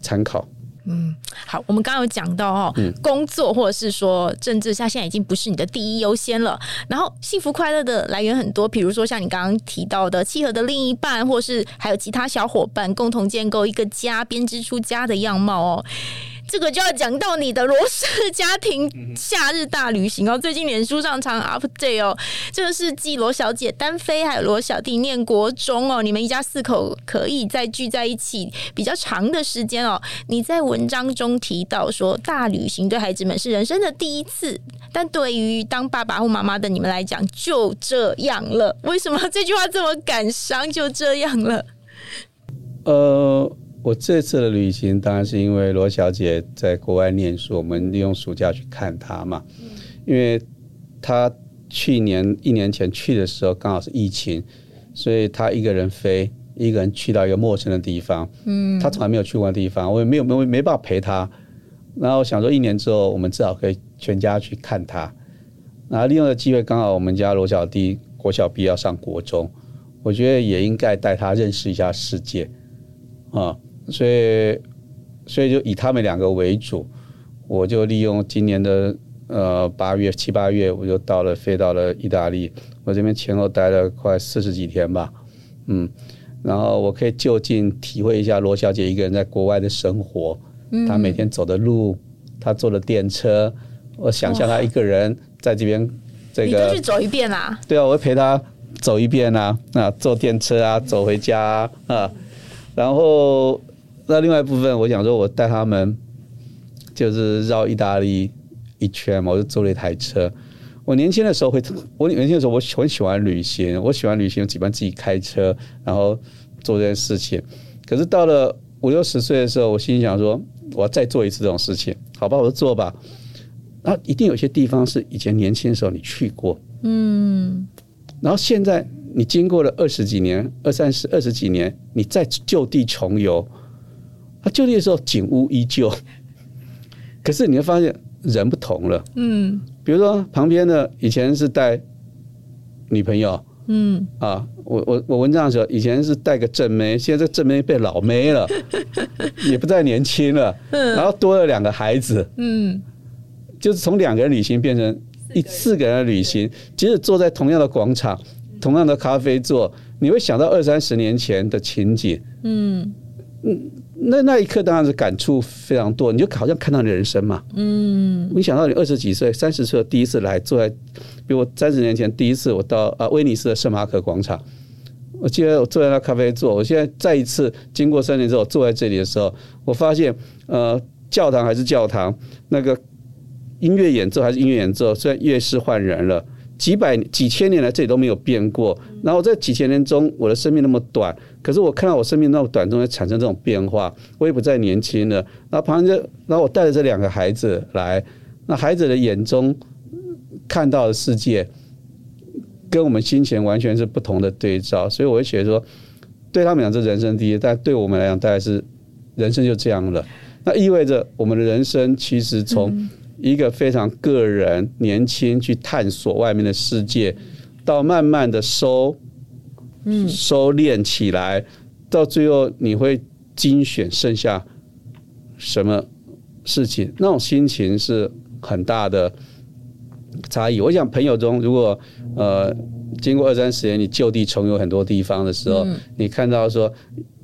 参考。嗯，好，我们刚刚有讲到哦，嗯、工作或者是说政治，它现在已经不是你的第一优先了。然后幸福快乐的来源很多，比如说像你刚刚提到的契合的另一半，或是还有其他小伙伴，共同建构一个家，编织出家的样貌哦。这个就要讲到你的罗氏家庭 夏日大旅行哦，最近脸书上常 update 哦，这个是继罗小姐单飞，还有罗小弟念国中哦，你们一家四口可以再聚在一起比较长的时间哦。你在文章中提到说，大旅行对孩子们是人生的第一次，但对于当爸爸或妈妈的你们来讲，就这样了。为什么这句话这么感伤？就这样了。呃。我这次的旅行当然是因为罗小姐在国外念书，我们利用暑假去看她嘛。因为她去年一年前去的时候刚好是疫情，所以她一个人飞，一个人去到一个陌生的地方。嗯，她从来没有去过的地方，我也没有没没办法陪她。然后想说，一年之后我们至少可以全家去看她。然后利用的机会，刚好我们家罗小弟国小毕业要上国中，我觉得也应该带他认识一下世界啊。所以，所以就以他们两个为主，我就利用今年的呃八月七八月，我就到了飞到了意大利，我这边前后待了快四十几天吧，嗯，然后我可以就近体会一下罗小姐一个人在国外的生活，她每天走的路，她坐的电车，我想象她一个人在这边这个，你就去走一遍啦？对啊，我会陪她走一遍啊，啊，坐电车啊，走回家啊，啊然后。那另外一部分，我想说，我带他们就是绕意大利一圈嘛，我就租了一台车。我年轻的时候会，我年轻的时候我很喜欢旅行，我喜欢旅行，喜欢自己开车，然后做这件事情。可是到了五六十岁的时候，我心想说，我要再做一次这种事情，好吧，我就做吧。那一定有些地方是以前年轻的时候你去过，嗯，然后现在你经过了二十几年、二三十、二十几年，你再就地重游。他就地的时候景物依旧，可是你会发现人不同了。嗯，比如说旁边的以前是带女朋友，嗯。啊，我我我文章的时候以前是带个正妹，现在这正妹被老妹了，也不再年轻了。嗯，然后多了两个孩子，嗯，就是从两个人旅行变成一四个人。的旅行，即使坐在同样的广场、同样的咖啡座，你会想到二三十年前的情景。嗯。嗯。那那一刻当然是感触非常多，你就好像看到你人生嘛。嗯，你想到你二十几岁、三十岁第一次来坐在，比如我三十年前第一次我到啊威尼斯的圣马可广场，我记得我坐在那咖啡座，我现在再一次经过三年之后坐在这里的时候，我发现呃教堂还是教堂，那个音乐演奏还是音乐演奏，虽然乐师换人了。几百几千年来，这里都没有变过。然后在几千年中，我的生命那么短，可是我看到我生命那么短中会产生这种变化，我也不再年轻了。然后旁边，然后我带着这两个孩子来，那孩子的眼中看到的世界，跟我们先前完全是不同的对照。所以我会觉得说，对他们讲是人生第一，但对我们来讲，大概是人生就这样了。那意味着我们的人生其实从。一个非常个人、年轻去探索外面的世界，到慢慢的收，嗯，收敛起来，到最后你会精选剩下什么事情？那种心情是很大的差异。我想朋友中，如果呃经过二三十年，你就地重游很多地方的时候，你看到说。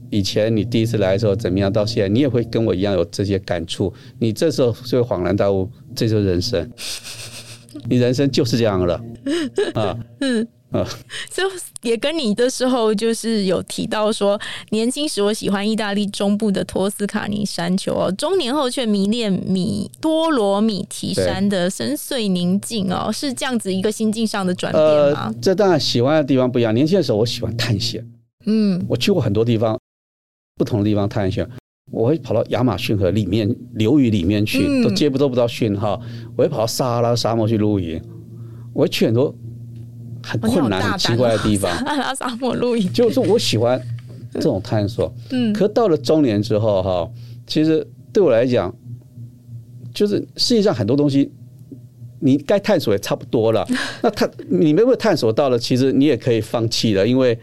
以前你第一次来的时候怎么样？到现在你也会跟我一样有这些感触。你这时候就会恍然大悟，这就是人生。你人生就是这样了啊！嗯啊，就也跟你的时候就是有提到说，年轻时我喜欢意大利中部的托斯卡尼山丘哦，中年后却迷恋米多罗米提山的深邃宁静哦，是这样子一个心境上的转变吗？呃，这当然喜欢的地方不一样。年轻的时候我喜欢探险，嗯，我去过很多地方。不同的地方探险，我会跑到亚马逊河里面、流域里面去，嗯、都接不都不到讯号。我会跑到撒哈拉沙漠去露营，我会去很多很困难、很奇怪的地方。撒 拉沙漠露营，就是我喜欢这种探索。嗯，可到了中年之后，哈，其实对我来讲，就是世界上很多东西，你该探索也差不多了。那探你没有探索到了，其实你也可以放弃了，因为。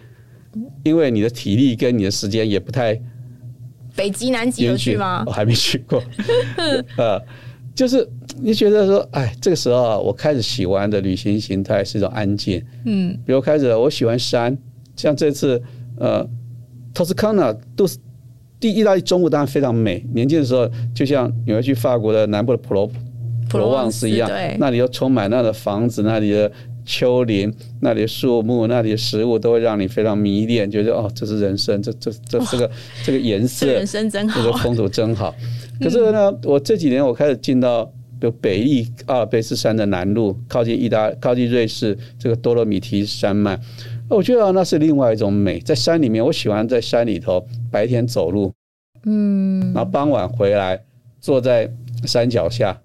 因为你的体力跟你的时间也不太北极、南极有去吗？我还没去过。呃，就是你觉得说，哎，这个时候啊，我开始喜欢的旅行形态是一种安静。嗯，比如开始我喜欢山，像这次呃，托斯卡纳都是第意大利中部，当然非常美。年轻的时候，就像你会去法国的南部的普罗普罗旺斯一样，那里又充满那的房子，那里的。丘陵那里的树木，那里的食物，都会让你非常迷恋，觉得哦，这是人生，这这这这个这个颜色，人生真好，这个风土真好。可是呢，嗯、我这几年我开始进到比如北翼阿尔卑斯山的南麓，靠近意大靠近瑞士这个多洛米提山脉，我觉得那是另外一种美。在山里面，我喜欢在山里头白天走路，嗯，然后傍晚回来坐在山脚下，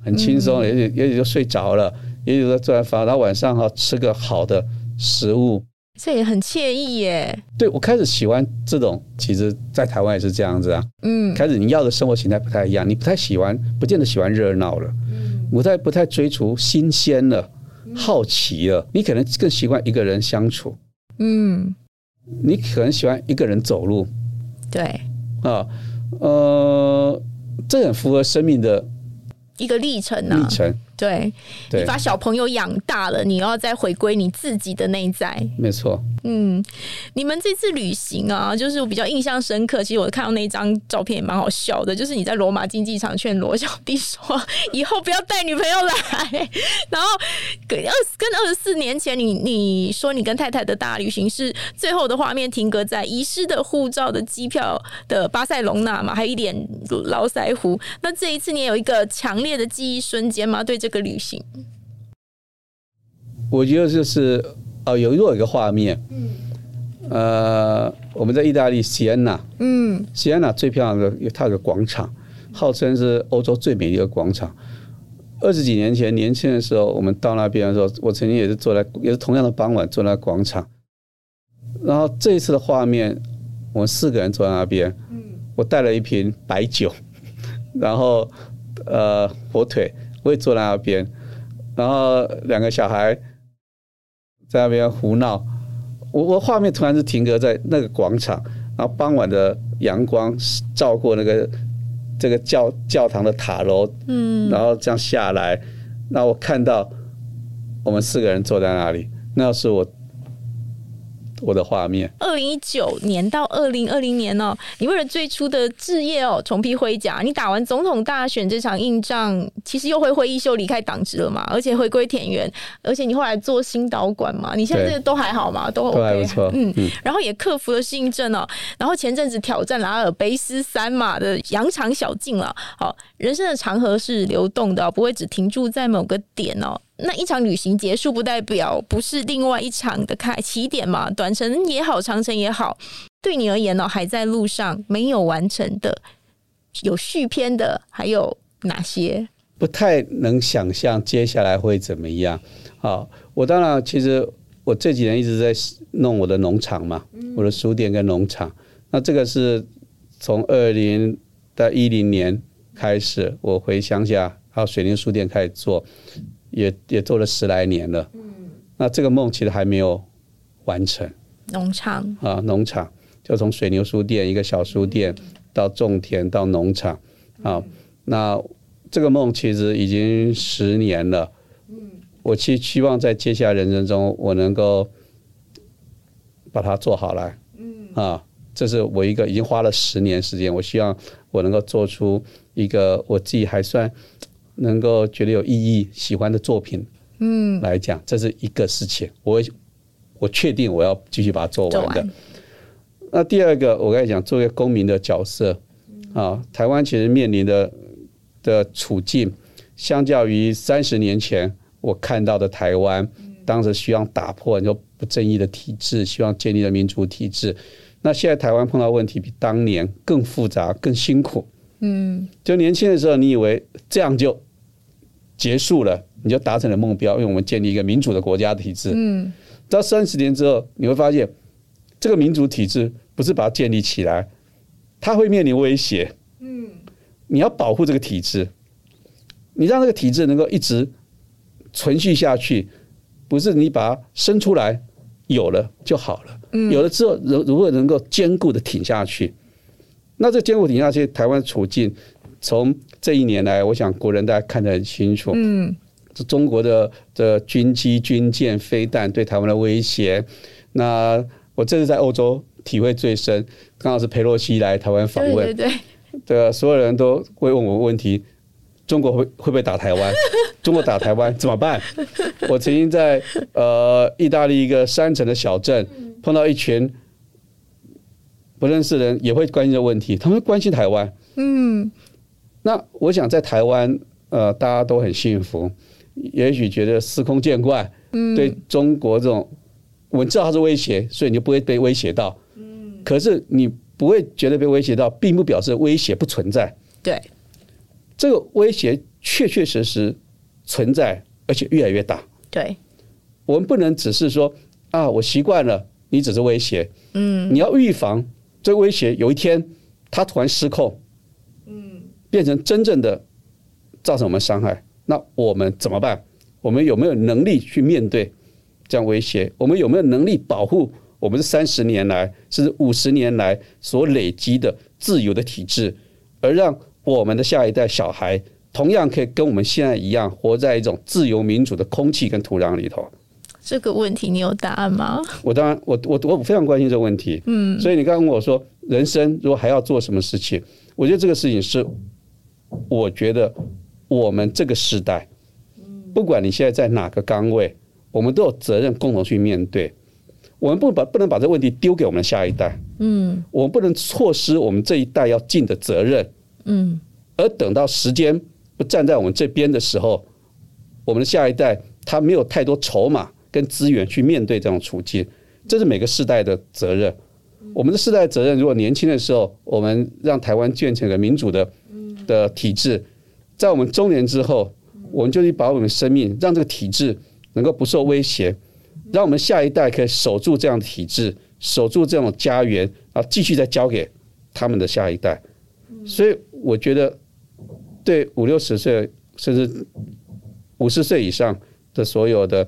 很轻松，也许也许就睡着了。也许在做完饭，然后晚上哈吃个好的食物，这也很惬意耶。对，我开始喜欢这种，其实，在台湾也是这样子啊。嗯，开始你要的生活形态不太一样，你不太喜欢，不见得喜欢热闹了，嗯，不太不太追逐新鲜了，好奇了，你可能更习惯一个人相处。嗯，你可能喜欢一个人走路。对，啊，呃，这很符合生命的一个历程啊，历程。对，你把小朋友养大了，你要再回归你自己的内在。没错。嗯，你们这次旅行啊，就是我比较印象深刻。其实我看到那张照片也蛮好笑的，就是你在罗马竞技场劝罗小弟说，以后不要带女朋友来。然后跟二跟二十四年前你，你你说你跟太太的大旅行是最后的画面停格在遗失的护照的机票的巴塞隆纳嘛，还有一点络腮胡。那这一次你也有一个强烈的记忆瞬间吗？对这个旅行，我觉得就是。哦，有又有一个画面，嗯，呃，我们在意大利西安纳，嗯，西安纳最漂亮的，有它有个广场，号称是欧洲最美丽的广场。二十几年前，年轻的时候，我们到那边的时候，我曾经也是坐在，也是同样的傍晚坐在广场。然后这一次的画面，我们四个人坐在那边，嗯，我带了一瓶白酒，然后呃火腿，我也坐在那边，然后两个小孩。在那边胡闹，我我画面突然是停格在那个广场，然后傍晚的阳光照过那个这个教教堂的塔楼，嗯，然后这样下来，那我看到我们四个人坐在那里，那是我。我的画面。二零一九年到二零二零年哦，你为了最初的置业哦，重披盔甲。你打完总统大选这场硬仗，其实又挥挥衣袖离开党职了嘛，而且回归田园，而且你后来做新导管嘛，你现在这个都还好嘛？都 OK，都还不错。嗯嗯。然后也克服了适应症哦，然后前阵子挑战了阿尔卑斯山嘛的羊肠小径了。好，人生的长河是流动的，不会只停住在某个点哦。那一场旅行结束，不代表不是另外一场的开起点嘛？短程也好，长程也好，对你而言呢，还在路上没有完成的，有续篇的，还有哪些？不太能想象接下来会怎么样。好，我当然，其实我这几年一直在弄我的农场嘛，我的书店跟农场。那这个是从二零到一零年开始，我回乡下，还有水林书店开始做。也也做了十来年了，嗯，那这个梦其实还没有完成。农场啊，农场就从水牛书店一个小书店到种田到农场啊，那这个梦其实已经十年了。嗯，我其实希望在接下来人生中，我能够把它做好来。嗯啊，这是我一个已经花了十年时间，我希望我能够做出一个我自己还算。能够觉得有意义、喜欢的作品，嗯，来讲，这是一个事情。我我确定我要继续把它做完的。那第二个，我刚才讲，作为公民的角色啊，台湾其实面临的的处境，相较于三十年前我看到的台湾，当时希望打破你说不正义的体制，希望建立的民主体制。那现在台湾碰到问题比当年更复杂、更辛苦。嗯，就年轻的时候，你以为这样就结束了，你就达成了目标，因为我们建立一个民主的国家体制。嗯，到三十年之后，你会发现这个民主体制不是把它建立起来，它会面临威胁。嗯，你要保护这个体制，你让这个体制能够一直存续下去，不是你把它生出来有了就好了。嗯，有了之后，如如果能够坚固的挺下去。那这艰苦底下，其实台湾处境从这一年来，我想国人大家看得很清楚。嗯，这中国的的军机、军舰、飞弹对台湾的威胁。那我这次在欧洲体会最深，刚好是佩洛西来台湾访问，对对对，所有人都会问我问题：中国会会不会打台湾？中国打台湾怎么办？我曾经在呃意大利一个山城的小镇碰到一群不认识的人，也会关心这问题。他们关心台湾，嗯，那我想在台湾，呃，大家都很幸福，也许觉得司空见惯，嗯，对中国这种，我们知道它是威胁，所以你就不会被威胁到，嗯，可是你不会觉得被威胁到，并不表示威胁不存在，对，这个威胁确确实实存在，而且越来越大，对，我们不能只是说啊，我习惯了，你只是威胁，嗯，你要预防。这威胁有一天，它突然失控，嗯，变成真正的造成我们伤害，那我们怎么办？我们有没有能力去面对这样威胁？我们有没有能力保护我们这三十年来甚至五十年来所累积的自由的体制，而让我们的下一代小孩同样可以跟我们现在一样，活在一种自由民主的空气跟土壤里头？这个问题你有答案吗？我当然，我我我非常关心这个问题。嗯，所以你刚刚问我说，人生如果还要做什么事情，我觉得这个事情是，我觉得我们这个时代，不管你现在在哪个岗位，我们都有责任共同去面对。我们不把不能把这个问题丢给我们的下一代。嗯，我们不能错失我们这一代要尽的责任。嗯，而等到时间不站在我们这边的时候，我们的下一代他没有太多筹码。跟资源去面对这种处境，这是每个世代的责任。我们的世代责任，如果年轻的时候，我们让台湾建成一个民主的的体制，在我们中年之后，我们就去把我们的生命让这个体制能够不受威胁，让我们下一代可以守住这样的体制，守住这种家园，然后继续再交给他们的下一代。所以，我觉得对五六十岁甚至五十岁以上的所有的。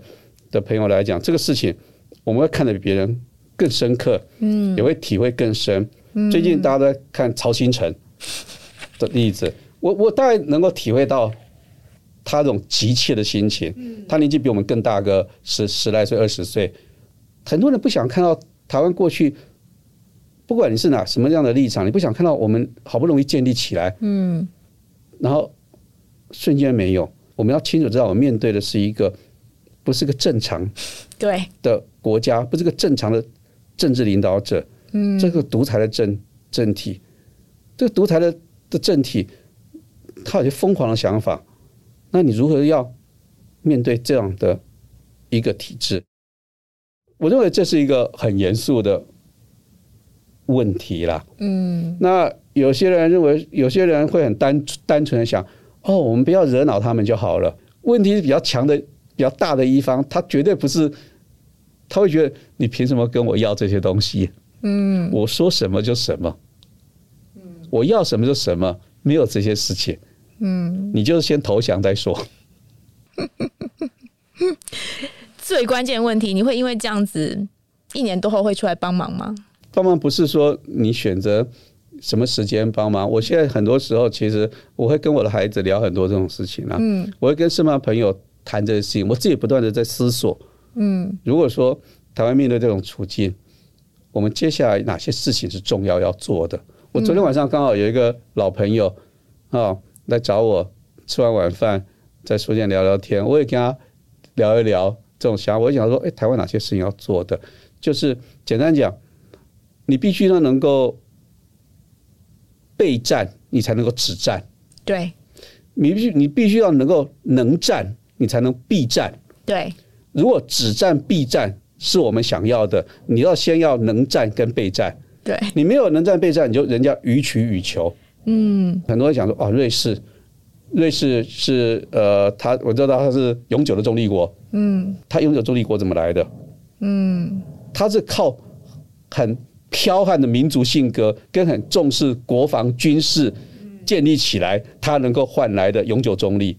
的朋友来讲，这个事情我们会看得比别人更深刻，嗯，也会体会更深。最近大家都在看曹新成的例子，我我大概能够体会到他这种急切的心情。他年纪比我们更大个十十来岁、二十岁，很多人不想看到台湾过去，不管你是哪什么样的立场，你不想看到我们好不容易建立起来，嗯，然后瞬间没有。我们要清楚知道，我们面对的是一个。不是个正常对的国家，不是个正常的政治领导者，嗯，这个独裁的政政体，这个独裁的的政体，他有些疯狂的想法，那你如何要面对这样的一个体制？我认为这是一个很严肃的问题啦，嗯，那有些人认为，有些人会很单单纯的想，哦，我们不要惹恼他们就好了。问题是比较强的。比较大的一方，他绝对不是，他会觉得你凭什么跟我要这些东西？嗯，我说什么就什么，嗯，我要什么就什么，没有这些事情，嗯，你就先投降再说。最关键问题，你会因为这样子一年多后会出来帮忙吗？帮忙不是说你选择什么时间帮忙，我现在很多时候其实我会跟我的孩子聊很多这种事情啊，嗯，我会跟身边朋友。谈这个事情，我自己不断的在思索。嗯，如果说台湾面对这种处境，我们接下来哪些事情是重要要做的？我昨天晚上刚好有一个老朋友啊来找我，吃完晚饭在书店聊聊天，我也跟他聊一聊这种想法。我想说，哎，台湾哪些事情要做的？就是简单讲，你必须要能够备战，你才能够止战。对，你必须你必须要能够能战。你才能避战。对，如果只战避战是我们想要的，你要先要能战跟备战。对，你没有能战备战，你就人家予取予求。嗯，很多人讲说，啊，瑞士，瑞士是呃，他我知道他是永久的中立国。嗯，他永久中立国怎么来的？嗯，他是靠很剽悍的民族性格跟很重视国防军事建立起来，他能够换来的永久中立。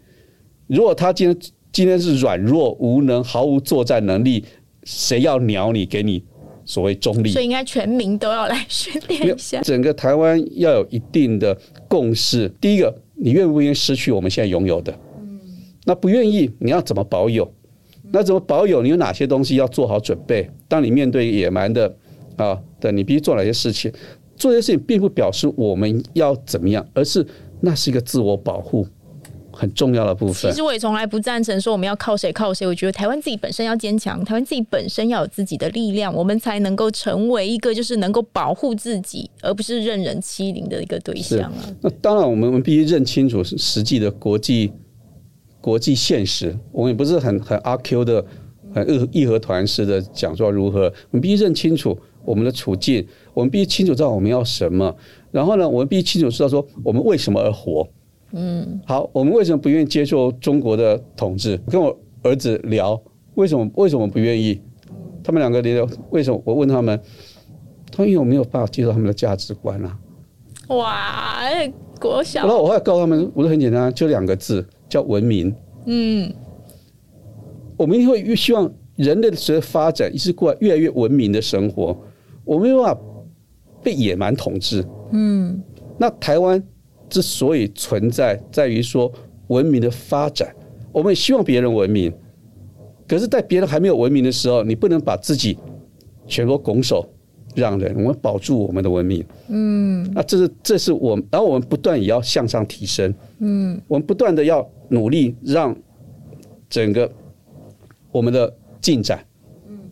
如果他今天今天是软弱无能、毫无作战能力，谁要鸟你？给你所谓中立，所以应该全民都要来训练一下。整个台湾要有一定的共识。第一个，你愿不愿意失去我们现在拥有的？嗯，那不愿意，你要怎么保有？那怎么保有？你有哪些东西要做好准备？当你面对野蛮的啊的，你必须做哪些事情？做这些事情并不表示我们要怎么样，而是那是一个自我保护。很重要的部分。其实我也从来不赞成说我们要靠谁靠谁。我觉得台湾自己本身要坚强，台湾自己本身要有自己的力量，我们才能够成为一个就是能够保护自己，而不是任人欺凌的一个对象啊。那当然，我们我们必须认清楚实际的国际国际现实。我们也不是很很阿 Q 的、很义义和团式的讲说如何。我们必须认清楚我们的处境，我们必须清楚知道我们要什么。然后呢，我们必须清楚知道说我们为什么而活。嗯，好，我们为什么不愿意接受中国的统治？跟我儿子聊，为什么为什么不愿意？他们两个聊，为什么？我问他们，他们有没有办法接受他们的价值观啊？哇，国小。然后我后来告诉他们，我说很简单，就两个字，叫文明。嗯，我们会越希望人类的随着发展，一直过来越来越文明的生活。我们没有办法被野蛮统治。嗯，那台湾。之所以存在，在于说文明的发展。我们也希望别人文明，可是，在别人还没有文明的时候，你不能把自己全部拱手让人。我们保住我们的文明。嗯，那这是这是我们，然后我们不断也要向上提升。嗯，我们不断的要努力，让整个我们的进展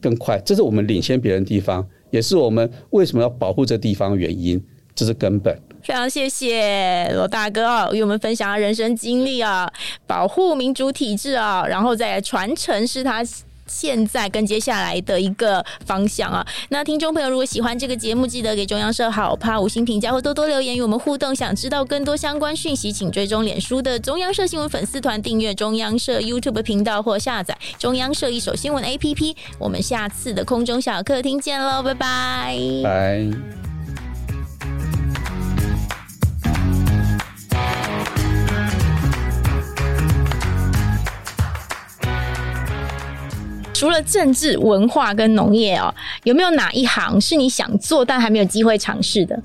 更快。这是我们领先别人的地方，也是我们为什么要保护这地方的原因。这是根本。非常谢谢罗大哥啊，与我们分享人生经历啊，保护民主体制啊，然后再传承是他现在跟接下来的一个方向啊。那听众朋友如果喜欢这个节目，记得给中央社好怕五星评价或多多留言与我们互动。想知道更多相关讯息，请追踪脸书的中央社新闻粉丝团，订阅中央社 YouTube 频道或下载中央社一手新闻 APP。我们下次的空中小客厅见喽，拜拜，拜。除了政治、文化跟农业哦，有没有哪一行是你想做但还没有机会尝试的？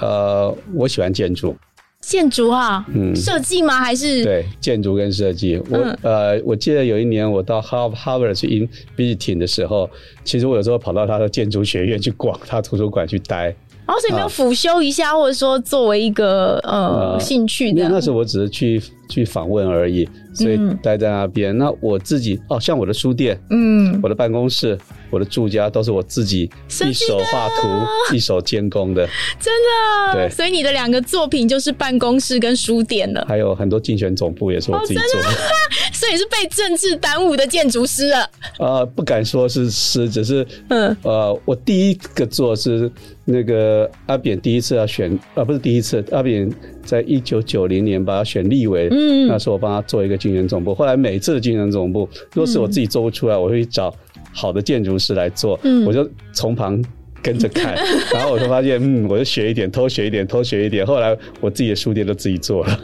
呃，我喜欢建筑。建筑啊，嗯，设计吗？还是对建筑跟设计？我、嗯、呃，我记得有一年我到哈哈佛去 in visiting 的时候，其实我有时候跑到他的建筑学院去逛，他图书馆去待。然后所以没有辅修一下，啊、或者说作为一个呃，呃兴趣的。那时候我只是去去访问而已，所以待在那边。嗯、那我自己哦，像我的书店，嗯，我的办公室，我的住家都是我自己一手画图、一手监工的，真的。对，所以你的两个作品就是办公室跟书店了。还有很多竞选总部也是我自己做的，哦、所以是被政治耽误的建筑师了。呃，不敢说是师，只是嗯呃，我第一个做是。那个阿扁第一次要选啊，不是第一次，阿扁在一九九零年把他选立委，嗯，那时候我帮他做一个竞选总部。后来每次的竞选总部，若是我自己做不出来，我会找好的建筑师来做，嗯，我就从旁跟着看，然后我就发现，嗯，我就学一点，偷学一点，偷学一点。后来我自己的书店都自己做了。